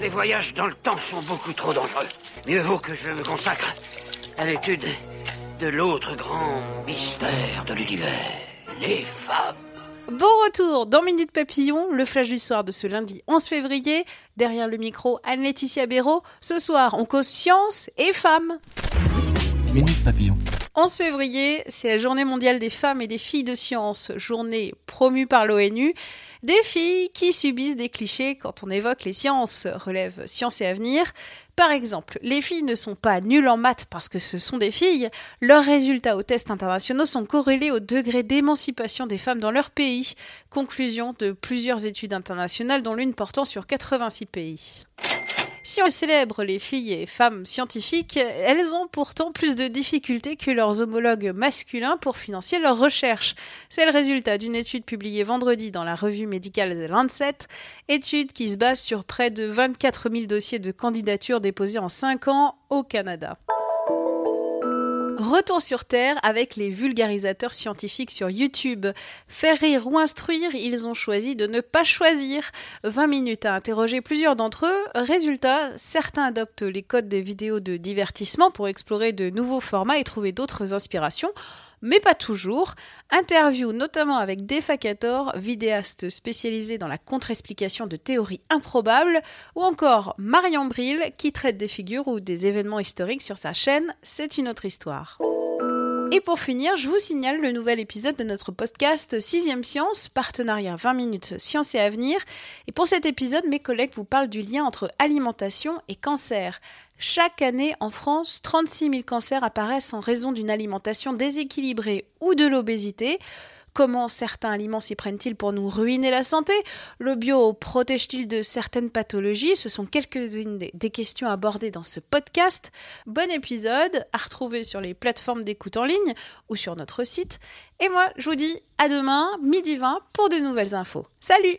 Les voyages dans le temps sont beaucoup trop dangereux. Mieux vaut que je me consacre à l'étude de l'autre grand mystère de l'univers, les femmes. Bon retour dans Minute Papillon, le flash du soir de ce lundi 11 février. Derrière le micro, Anne-Laetitia Béraud. Ce soir, on cause science et femmes. Minute Papillon. 11 février, c'est la journée mondiale des femmes et des filles de science, journée promue par l'ONU. Des filles qui subissent des clichés quand on évoque les sciences, relève Science et Avenir. Par exemple, les filles ne sont pas nulles en maths parce que ce sont des filles. Leurs résultats aux tests internationaux sont corrélés au degré d'émancipation des femmes dans leur pays. Conclusion de plusieurs études internationales, dont l'une portant sur 86 pays. Si on célèbre les filles et femmes scientifiques, elles ont pourtant plus de difficultés que leurs homologues masculins pour financer leurs recherches. C'est le résultat d'une étude publiée vendredi dans la revue médicale The Lancet, étude qui se base sur près de 24 000 dossiers de candidature déposés en 5 ans au Canada. Retour sur Terre avec les vulgarisateurs scientifiques sur YouTube. Faire rire ou instruire, ils ont choisi de ne pas choisir. 20 minutes à interroger plusieurs d'entre eux. Résultat, certains adoptent les codes des vidéos de divertissement pour explorer de nouveaux formats et trouver d'autres inspirations mais pas toujours. Interview notamment avec Defacator, vidéaste spécialisé dans la contre-explication de théories improbables, ou encore Marion Bril qui traite des figures ou des événements historiques sur sa chaîne C'est une autre histoire. Et pour finir, je vous signale le nouvel épisode de notre podcast 6ème Science, partenariat 20 minutes Science et Avenir. Et pour cet épisode, mes collègues vous parlent du lien entre alimentation et cancer. Chaque année, en France, 36 000 cancers apparaissent en raison d'une alimentation déséquilibrée ou de l'obésité. Comment certains aliments s'y prennent-ils pour nous ruiner la santé? Le bio protège-t-il de certaines pathologies? Ce sont quelques-unes des questions abordées dans ce podcast. Bon épisode, à retrouver sur les plateformes d'écoute en ligne ou sur notre site. Et moi, je vous dis à demain, midi 20, pour de nouvelles infos. Salut